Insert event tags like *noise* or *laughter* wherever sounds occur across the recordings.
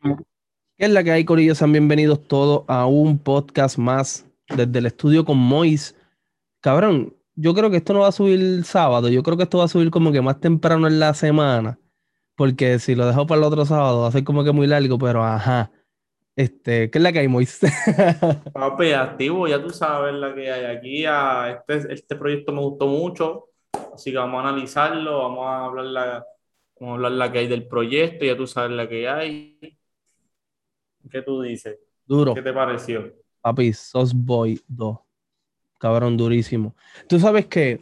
¿Qué es la que hay, Corillo? Sean bienvenidos todos a un podcast más desde el estudio con Mois. Cabrón, yo creo que esto no va a subir sábado. Yo creo que esto va a subir como que más temprano en la semana. Porque si lo dejo para el otro sábado va a ser como que muy largo, pero ajá. Este, ¿qué es la que hay, Mois? *laughs* Papi, activo, ya tú sabes la que hay aquí. A este, este proyecto me gustó mucho, así que vamos a analizarlo, vamos a hablar la, vamos a hablar la que hay del proyecto, ya tú sabes la que hay. ¿Qué tú dices? Duro. ¿Qué te pareció? Papi, Sos Boy 2. Cabrón, durísimo. Tú sabes que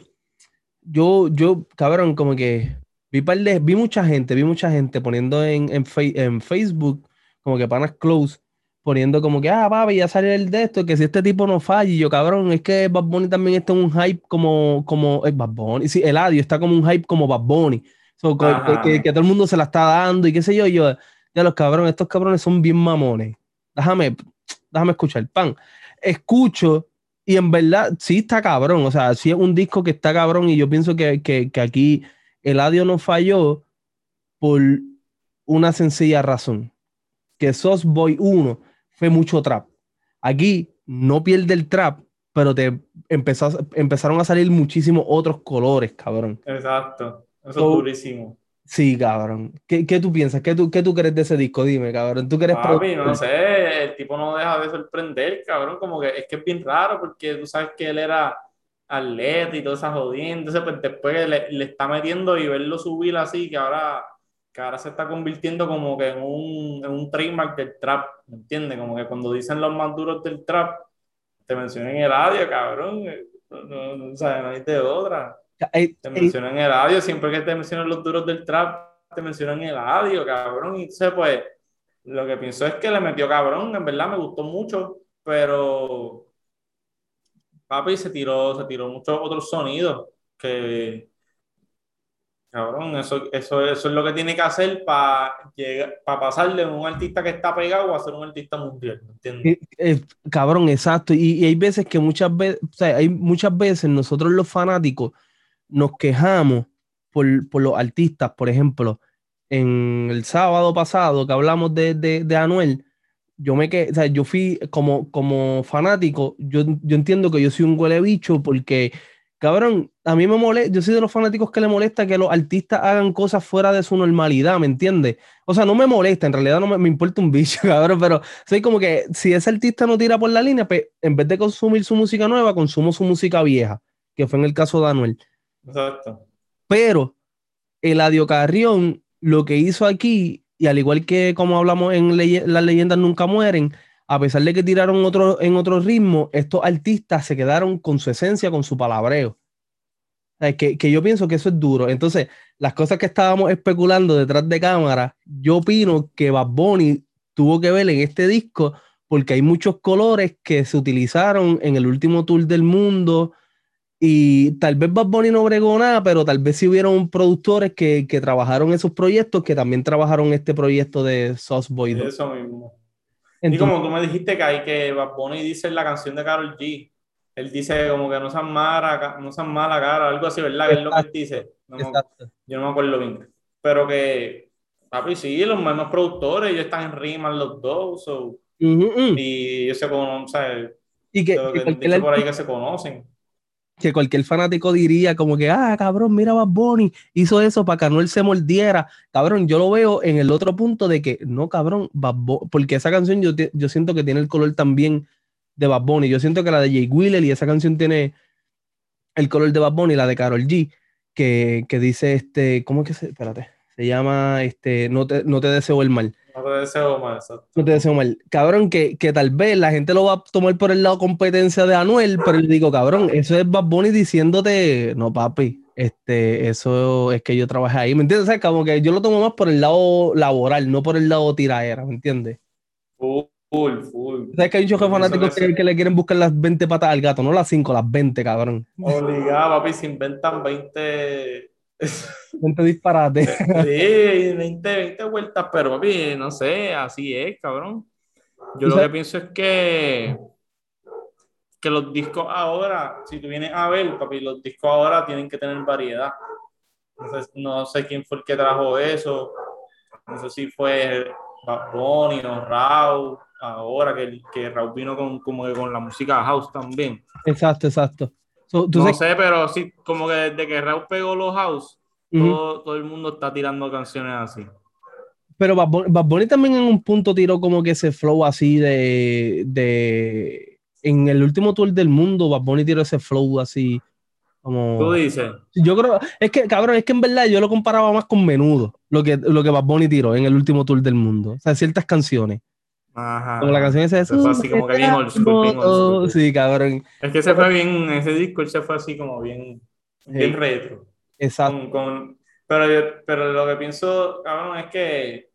yo, yo, cabrón, como que vi, par de- vi mucha gente, vi mucha gente poniendo en, en, Fe- en Facebook, como que panas close, poniendo como que, ah, papi, ya salió el de esto, que si este tipo no falla, y yo, cabrón, es que Bad Bunny también está en un hype como, como, es Bad Bunny, sí, Eladio está como un hype como Bad Bunny, So, que, que- que todo el mundo se la está dando y qué sé yo, y yo, ya los cabrones, estos cabrones son bien mamones. Déjame, déjame escuchar, pan. Escucho y en verdad sí está cabrón, o sea, sí es un disco que está cabrón y yo pienso que, que, que aquí Eladio no falló por una sencilla razón, que Sos Boy 1 fue mucho trap. Aquí no pierde el trap, pero te empezó, empezaron a salir muchísimos otros colores, cabrón. Exacto, eso So- es durísimo. Sí, cabrón. ¿Qué, qué tú piensas? ¿Qué tú, ¿Qué tú crees de ese disco? Dime, cabrón. ¿Tú crees Papi, no sé, el tipo no deja de sorprender, cabrón, como que es que es bien raro porque tú sabes que él era atleta y todas esas jodiendas, entonces pues después le, le está metiendo y verlo subir así, que ahora, que ahora se está convirtiendo como que en un, en un trademark del trap, ¿me entiendes? Como que cuando dicen los más duros del trap, te mencionan el audio, cabrón, no, no, no, o sea, no hay de otra. Te mencionan el audio, siempre que te mencionan los duros del trap, te mencionan el audio, cabrón. Y entonces, pues, lo que pienso es que le metió cabrón, en verdad me gustó mucho, pero papi se tiró, se tiró muchos otros sonidos que, cabrón, eso, eso, eso es lo que tiene que hacer para para pasar de un artista que está pegado a ser un artista mundial, ¿me entiendes? eh, eh, cabrón, exacto. Y, y hay veces que muchas veces, o sea, hay muchas veces nosotros los fanáticos nos quejamos por, por los artistas. Por ejemplo, en el sábado pasado que hablamos de, de, de Anuel, yo me que, o sea, yo fui como, como fanático, yo, yo entiendo que yo soy un huele bicho porque, cabrón, a mí me molesta, yo soy de los fanáticos que le molesta que los artistas hagan cosas fuera de su normalidad, ¿me entiendes? O sea, no me molesta, en realidad no me, me importa un bicho, *laughs* cabrón, pero soy como que si ese artista no tira por la línea, pues en vez de consumir su música nueva, consumo su música vieja, que fue en el caso de Anuel. Exacto. Pero Eladio Carrión lo que hizo aquí, y al igual que como hablamos en Las leyendas nunca mueren, a pesar de que tiraron otro, en otro ritmo, estos artistas se quedaron con su esencia, con su palabreo. Que, que yo pienso que eso es duro. Entonces, las cosas que estábamos especulando detrás de cámara, yo opino que Bad Bunny tuvo que ver en este disco porque hay muchos colores que se utilizaron en el último tour del mundo y tal vez Bad Bunny no bregó nada, pero tal vez sí hubieron productores que, que trabajaron esos proyectos que también trabajaron este proyecto de Sauce Boy 2. Eso mismo. Y Entonces, como tú me dijiste que hay que Bad Bunny dice en la canción de Karol G, él dice como que no sean mala, no sean mala cara, algo así, ¿verdad? Que es lo que él dice. No me- exacto. yo no me acuerdo bien. Pero que, papi, sí, los mismos productores, ellos están en rimas los dos, so, Ujú, ujú. y ellos se conocen, ¿sabes? Y que, que que cualquier, dice por ahí que se conocen. Que cualquier fanático diría como que, ah, cabrón, mira Bad Bunny, hizo eso para que Anuel se mordiera. Cabrón, yo lo veo en el otro punto de que, no, cabrón, Bad Bu- porque esa canción yo, yo siento que tiene el color también de Bad Bunny. Yo siento que la de Jay Wheeler y esa canción tiene el color de Bad Bunny, la de Karol G, que, que dice este, ¿cómo es que se, espérate, se llama este, no te, no te deseo el mal. No te deseo más, exacto. No te deseo mal. Cabrón, que, que tal vez la gente lo va a tomar por el lado competencia de Anuel, pero yo digo, cabrón, eso es Bad Bunny diciéndote, no, papi, este, eso es que yo trabajé ahí, ¿me entiendes? O sea, como que yo lo tomo más por el lado laboral, no por el lado tiraera, ¿me entiendes? Full, full, full. ¿Sabes que hay muchos fanáticos que que le quieren buscar las 20 patas al gato, no las 5, las 20, cabrón? Obligado, papi, se inventan 20. *laughs* 20 disparates. Sí, 20, 20 vueltas, pero papi, no sé, así es, cabrón. Yo ¿Tú lo que sabes? pienso es que, que los discos ahora, si tú vienes a ver, papi, los discos ahora tienen que tener variedad. No sé, no sé quién fue el que trajo eso, no sé si fue Bunny o Raúl, ahora que, que Raúl vino con, como que con la música house también. Exacto, exacto. No sé, pero sí, como que desde que Raúl pegó los house, todo, todo, el mundo está tirando canciones así. Pero Bad Bunny, también en un punto tiró como que ese flow así de, de... En el último tour del mundo, Bad Bunny tiró ese flow así como... Tú dices. Yo creo... Es que, cabrón, es que en verdad yo lo comparaba más con Menudo, lo que, lo que Bad Bunny tiró en el último tour del mundo. O sea, ciertas canciones. Ajá. Como la canción esa es así como que bien old school, Sí, cabrón. Es que se fue bien, ese disco se fue así como bien, bien retro. Exacto. Con, pero, pero lo que pienso, cabrón, es que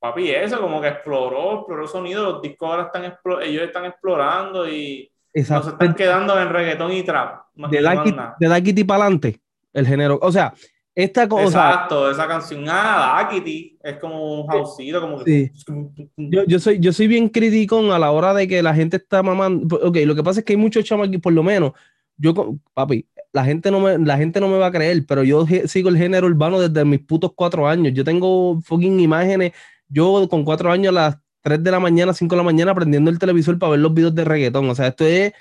papi, eso como que exploró, exploró sonido, los discos ahora están ellos están explorando y Exacto. no se están quedando en reggaetón y trap. De Daquiti para adelante, el género. O sea, esta cosa. Exacto, esa canción, ah, Daquiti, es como un houseito, como que. Yo, yo, soy, yo soy bien crítico a la hora de que la gente está mamando. Ok, lo que pasa es que hay muchos chamos aquí, por lo menos. Yo, papi, la gente, no me, la gente no me va a creer, pero yo sigo el género urbano desde mis putos cuatro años. Yo tengo fucking imágenes yo con cuatro años a las 3 de la mañana, 5 de la mañana, prendiendo el televisor para ver los videos de reggaetón. O sea, esto es.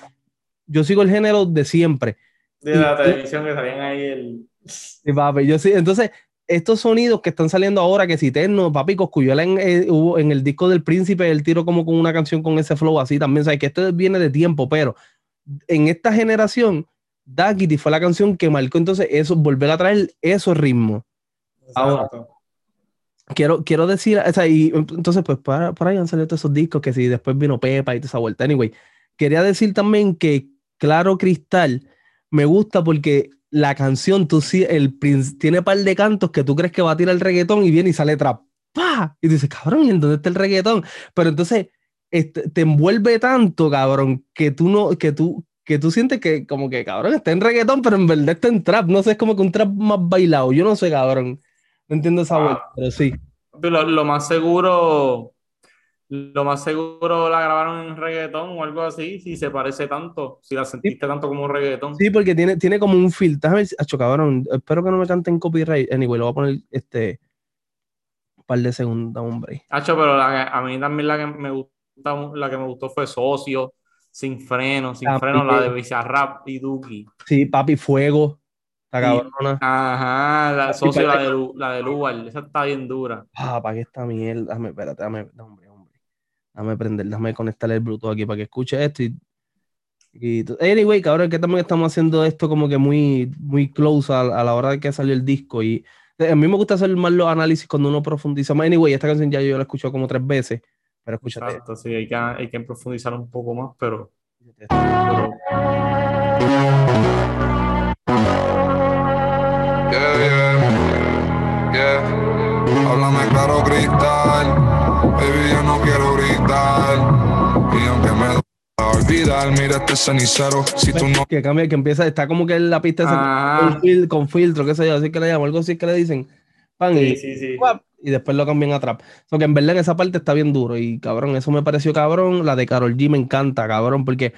Yo sigo el género de siempre. De la televisión que salían ahí el. Sí, papi, yo sí. Entonces, estos sonidos que están saliendo ahora, que si Terno, papi, Coscuyuela en, eh, hubo en el disco del Príncipe, el tiro como con una canción con ese flow así también. Sea, que esto viene de tiempo, pero en esta generación, Daquiti fue la canción que marcó entonces eso, volver a traer esos ritmos. Ahora, quiero, quiero decir, o sea, y entonces, pues para, ahí han salido todos esos discos que si después vino Pepa y toda esa vuelta. Anyway, quería decir también que Claro Cristal me gusta porque la canción, tú sí, el tiene un par de cantos que tú crees que va a tirar el reggaetón y viene y sale trap. ¡Pah! Y dices, cabrón, ¿y en dónde está el reggaetón? Pero entonces este, te envuelve tanto, cabrón, que tú no, que tú, que tú sientes que como que, cabrón, está en reggaetón, pero en verdad está en trap. No sé, es como que un trap más bailado. Yo no sé, cabrón. No entiendo esa vuelta, pero sí. Lo, lo, más seguro, lo más seguro la grabaron en reggaetón o algo así, si se parece tanto, si la sentiste tanto como un reggaetón. Sí, porque tiene, tiene como un filtro. Déjame cabrón. Espero que no me canten copyright. Anyway, lo voy a poner este un par de segundos, hombre. Hacho, pero a mí también la que me gusta, la que me gustó fue Socio, Sin Freno, Sin Freno, la de Bizarrap y Duki. Sí, Papi Fuego. La cabrona. Ajá, la socio, la de, la de Lugar, esa está bien dura. Ah, para que esta mierda. Dame, espérate, dame, hombre, Dame prender, déjame conectar el Bluetooth aquí para que escuche esto y. y anyway, cabrón, que también estamos haciendo esto como que muy, muy close a, la hora de que salió el disco. Y a mí me gusta hacer más los análisis cuando uno profundiza más. Anyway, esta canción ya yo la he escuchado como tres veces. Pero escúchate. Exacto, sí, hay que, hay que profundizar un poco más, pero... Háblame claro, cristal. Baby, yo no quiero gritar. Y aunque me a olvidar, mira este cenicero. Si tú no. Que cambia, que empieza, está como que en la pista con, con, filtro, qué sé yo, así que le llaman, algo así que le dicen. Pan, sí, y, sí, sí. y después lo cambian a trap. que en verdad en esa parte está bien duro. Y cabrón, eso me pareció cabrón. La de Carol G me encanta, cabrón, porque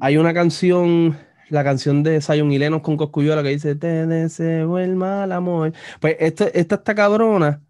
hay una canción la canción de Zion y Lenos con Coscuyola que dice Te deseo el mal amor. Pues esta, esta está cabrona,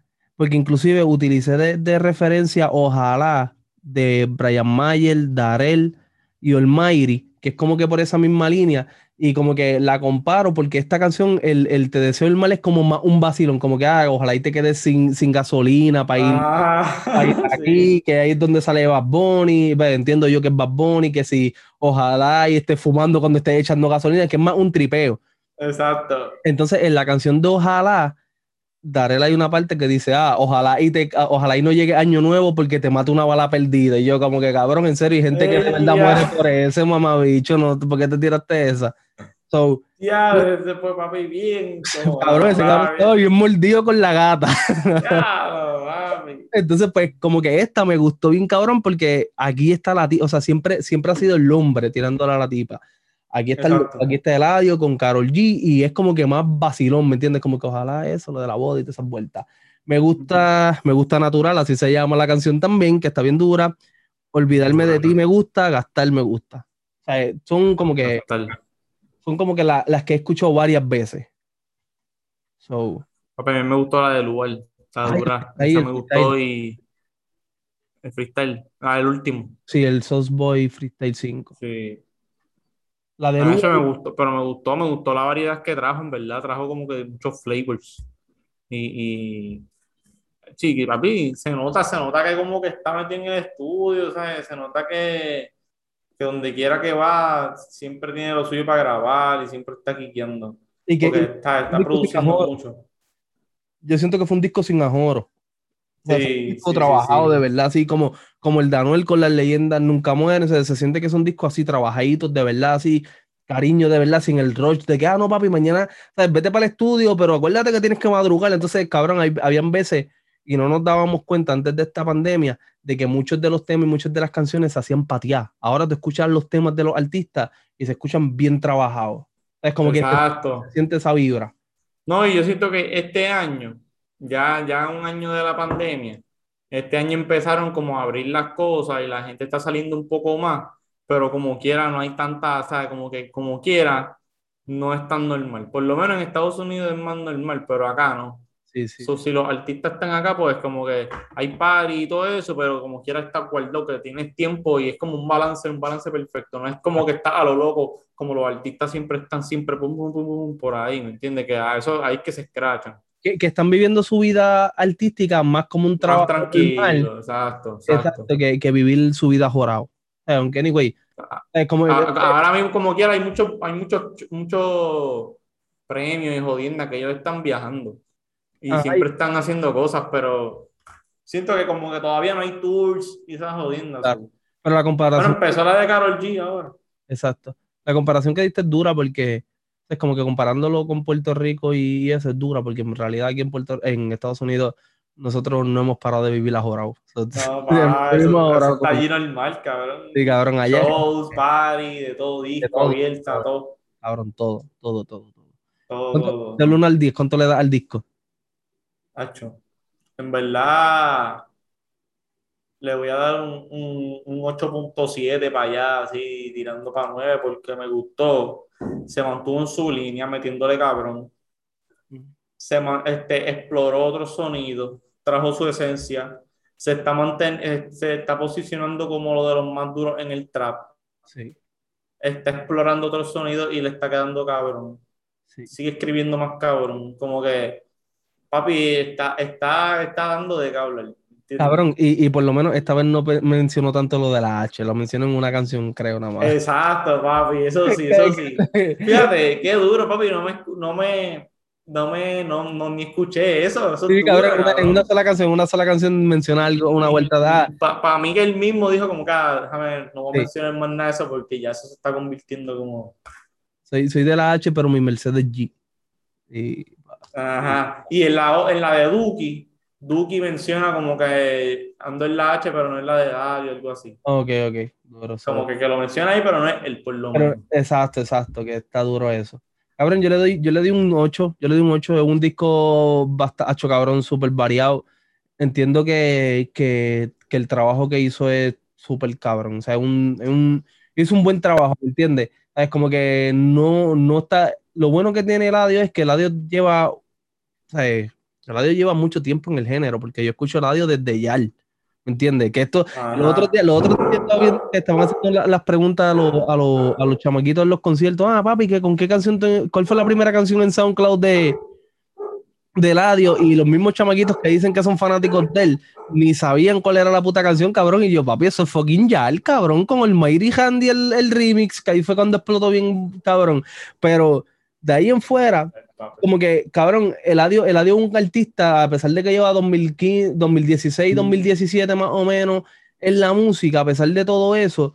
porque inclusive utilicé de, referencia Ojalá de Brian Mayer, Darel y Olmairi, que es como que por esa misma línea, y como que la comparo porque esta canción, el, Te deseo el mal es como un vacilón, como que ah, ojalá y te quedes sin, sin gasolina para ir, ah, *laughs* aquí, que ahí es donde sale Bad Bunny, pues, entiendo yo que es Bad Bunny, que si ojalá y esté fumando cuando esté echando gasolina, que es más un tripeo. Exacto. Entonces, en la canción de Ojalá, Darela hay una parte que dice, ah, ojalá y te, ojalá y no llegue año nuevo porque te mata una bala perdida. Y yo como que cabrón, en serio, hay gente que de verdad muere por ese mamabicho, ¿no? ¿Por qué te tiraste esa? So, ya, después papi, bien. *laughs* cabrón, ese cabrón estaba bien mordido con la gata. *laughs* Entonces, pues, como que esta me gustó bien cabrón porque aquí está la tipa, o sea, siempre, siempre ha sido el hombre tirándola a la tipa. Aquí está, el, aquí está Eladio con Carol G y es como que más vacilón, ¿me entiendes? Como que ojalá eso, lo de la boda y todas esas vueltas. Me gusta, me gusta Natural, así se llama la canción también, que está bien dura. Olvidarme de ti me gusta, gastar me gusta. O sea, son como que son como que las que he escuchado varias veces. So. a mí me gustó la de Lugar. Está dura. ahí Esa me gustó y. El freestyle. Ah, el último. Sí, el Sauce Boy Freestyle 5. Sí. La de A eso me gustó, pero me gustó, me gustó la variedad que trajo, en verdad. Trajo como que muchos flavors. Y. y... Sí, papi, se nota, se nota que como que está metido en el estudio, ¿sabes? Se nota que, que donde quiera que va, siempre tiene lo suyo para grabar y siempre está quiqueando. y que, Porque está, está produciendo mucho. yo siento que fue un disco sin ajoro. O sea, Sí, un disco sí, trabajado sí. de verdad, así como, como el Danuel con las leyendas nunca mueren. Se, se siente que son discos así trabajaditos, de verdad, así, cariño de verdad, sin el rush de que, ah, no, papi, mañana, ¿sabes? vete para el estudio, pero acuérdate que tienes que madrugar. Entonces, cabrón, hay- habían veces, y no nos dábamos cuenta antes de esta pandemia, de que muchos de los temas y muchas de las canciones se hacían patear. Ahora tú escuchas los temas de los artistas y se escuchan bien trabajados. Es como que Exacto. se siente esa vibra. No, y yo siento que este año, ya, ya un año de la pandemia, este año empezaron como a abrir las cosas y la gente está saliendo un poco más, pero como quiera no hay tanta, ¿sabes? Como que como quiera no es tan normal. Por lo menos en Estados Unidos es más normal, pero acá no. Sí, sí. So, si los artistas están acá, pues como que hay party y todo eso, pero como quiera está guardado, que tienes tiempo y es como un balance, un balance perfecto. No es como que está a lo loco, como los artistas siempre están siempre pum, pum, pum, pum, por ahí, ¿me entiendes? Que a eso es que se escrachan. Que, que están viviendo su vida artística más como un trabajo tranquilo, normal, exacto, exacto. exacto, que, que vivir su vida jorado. Eh, aunque, anyway, es como A- a- Ahora mismo, como quiera, hay muchos hay muchos muchos premios y jodiendas que ellos están viajando y siempre están haciendo cosas, pero siento que como que todavía no hay tours y esas jodiendas. Claro. pero la Bueno, comparación, empezó la de Karol G ahora. exacto, la comparación que diste es dura porque es como que comparándolo con Puerto Rico y eso es dura porque en realidad aquí en Puerto, en Estados Unidos nosotros no hemos parado de vivir la jorado. So, *laughs* No, pa, eso, eso está como- allí normal, cabrón. Sí, cabrón, allá, Shows, party, de todo, disco todo, abierta, todo. todo, cabrón, todo, todo, todo. todo. todo, ¿Cuánto, todo. del 1 al 10, ¿cuánto le das al disco? Hacho. En verdad, le voy a dar un, un, un 8.7 para allá, así tirando para 9, porque me gustó. Se mantuvo en su línea, metiéndole cabrón. Se este, exploró otros sonidos, trajo su esencia. Se está, manten- eh, se está posicionando como lo de los más duros en el trap. Sí, Está explorando otros sonidos y le está quedando cabrón. sí. Sigue escribiendo más cabrón. Como que, papi, está, está, está dando de cable. Cabrón, y, y por lo menos esta vez no mencionó tanto lo de la H, lo mencionó en una canción, creo, nada más. Exacto, papi, eso sí, eso sí. *laughs* Fíjate, qué duro, papi, no me, no me, no me, no, no ni escuché eso. eso Sí, es duro, cabrón, en cabrón. una sola canción, una sola canción menciona algo, una vuelta de ah, Para mí que él mismo dijo como que, ah, déjame, no voy a Sí. mencionar más nada de eso porque ya eso se está convirtiendo como... soy, soy de la H, pero mi Mercedes G. Y, Ajá. Y en la, en la de Duki, Duki menciona como que ando en la H, pero no en la de Dario, algo así. ok, ok. duro, Como que, que lo menciona ahí, pero no es el por lo menos. exacto, exacto, que está duro eso. Cabrón, yo le doy, yo le doy un 8, yo le doy un 8, es un disco bastante, cabrón, súper variado. Entiendo que, que, que el trabajo que hizo es súper cabrón, o sea, es un, es un, hizo un buen trabajo, ¿me entiendes? Es como que no, no está, lo bueno que tiene Eladio es que Eladio lleva, o sea, Eladio lleva mucho tiempo en el género, porque yo escucho Eladio desde Yal, ¿me entiendes? Que esto, Ajá. los otros días, los otros días estaba viendo que estaban haciendo la- las preguntas a los, a, los, a los chamaquitos en los conciertos. Ah, papi, ¿qué, ¿con qué canción? te- ¿Cuál fue la primera canción en SoundCloud de, de Eladio? Y los mismos chamaquitos que dicen que son fanáticos de él, ni sabían cuál era la puta canción, cabrón. Y yo, papi, eso es fucking Yal, cabrón, con el Mighty Handy, el, el remix, que ahí fue cuando explotó bien, cabrón. Pero de ahí en fuera, como que, cabrón, Eladio, Eladio es un artista, a pesar de que lleva 2015, 2016, 2017 más o menos en la música, a pesar de todo eso,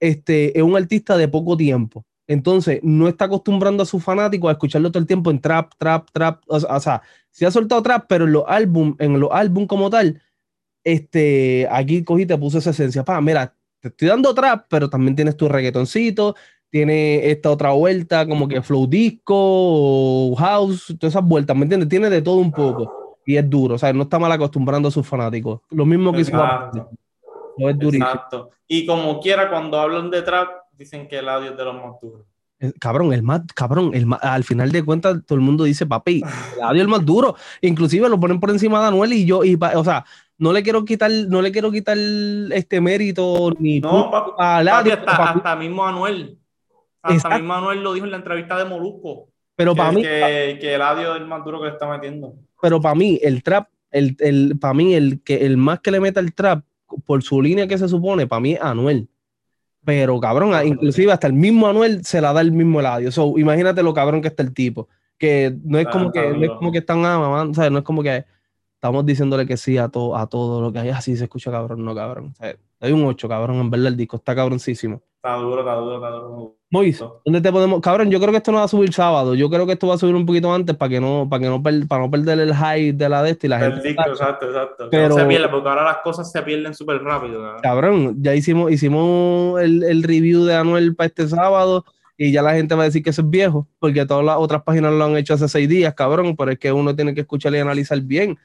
este, es un artista de poco tiempo. Entonces, no está acostumbrando a sus fanáticos a escucharlo todo el tiempo en trap, trap, trap. O, o sea, sí ha soltado trap, pero en los álbum, en los álbum como tal, este, aquí cogí te puse esa esencia. Pa, mira, te estoy dando trap, pero también tienes tu reggaetoncito, tiene esta otra vuelta, como que flow disco, house, todas esas vueltas, ¿me entiendes? Tiene de todo un poco. Y es duro, o sea, no está mal acostumbrando a sus fanáticos. Lo mismo que hizo Exacto. no es durísimo. Exacto. Y como quiera, cuando hablan de trap, dicen que el audio es de los más duros. Cabrón, el más, cabrón, el más- al final de cuentas todo el mundo dice, papi, Eladio *laughs* es el más duro. Inclusive lo ponen por encima de Anuel y yo, y o sea, no le quiero quitar, no le quiero quitar este mérito ni No, papi, papi, hasta, mí- hasta mismo Anuel. Hasta Exacto. mismo Anuel lo dijo en la entrevista de Molusco. pero para mí, que, que Eladio es el más duro que le está metiendo. pero para mí, el trap, el, el, para mí, el que el más que le meta el trap, por su línea que se supone, para mí es Anuel. Pero cabrón, inclusive hasta el mismo Anuel se la da el mismo Eladio. So, imagínate lo cabrón que está el tipo. Que no es como que, no es como que están ah, mamá, o sea, no es como que estamos diciéndole que sí a todo, a todo lo que hay. Así se escucha cabrón, no cabrón. O sea, hay un 8, cabrón, en verdad el disco está cabroncísimo. Está duro, está duro, está duro. Mois, ¿dónde te podemos? Cabrón, yo creo que esto no va a subir sábado. Yo creo que esto va a subir un poquito antes para que no, para que no, per- para no perder el hype de la de este y la gente. exacto, exacto. Pero- no se pierde, porque ahora las cosas se pierden súper rápido. cabrón. Cabrón, ya hicimos, hicimos el, el review de Anuel para este sábado y ya la gente va a decir que eso es viejo, porque todas las otras páginas lo han hecho hace seis días, cabrón, pero es que uno tiene que escuchar y analizar bien,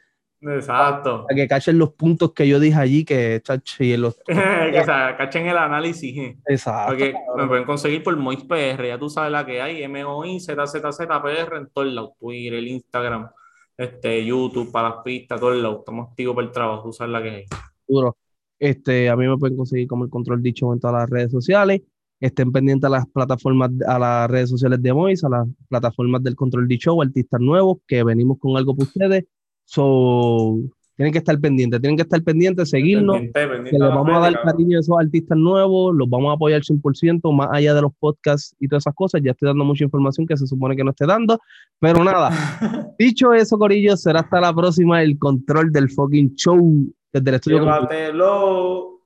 Exacto. para que cachen los puntos que yo dije allí, que en los... que *laughs* o sea, cachen el análisis. eh. Exacto. Porque me pueden conseguir por Mois PR, ya tú sabes la que hay, MOI, ZZZPR en todos lados, Twitter, el Instagram, este, YouTube, para las pistas, todos lados. Estamos activos para el trabajo, tú sabes la que hay. Duro. Este, a mí me pueden conseguir como el control dicho en todas las redes sociales. Estén pendientes a las plataformas, a las redes sociales de Mois, a las plataformas del Control D Show, artistas nuevos, que venimos con algo para ustedes. So, tienen que estar pendientes, tienen que estar pendientes, seguirnos, Pendiente, pendiente que les vamos a dar cariño a esos artistas nuevos, los vamos a apoyar 100%, más allá de los podcasts y todas esas cosas. Ya estoy dando mucha información que se supone que no esté dando, pero nada. *laughs* Dicho eso, Corillo, será hasta la próxima el control del fucking show desde el estudio. Llévatelo.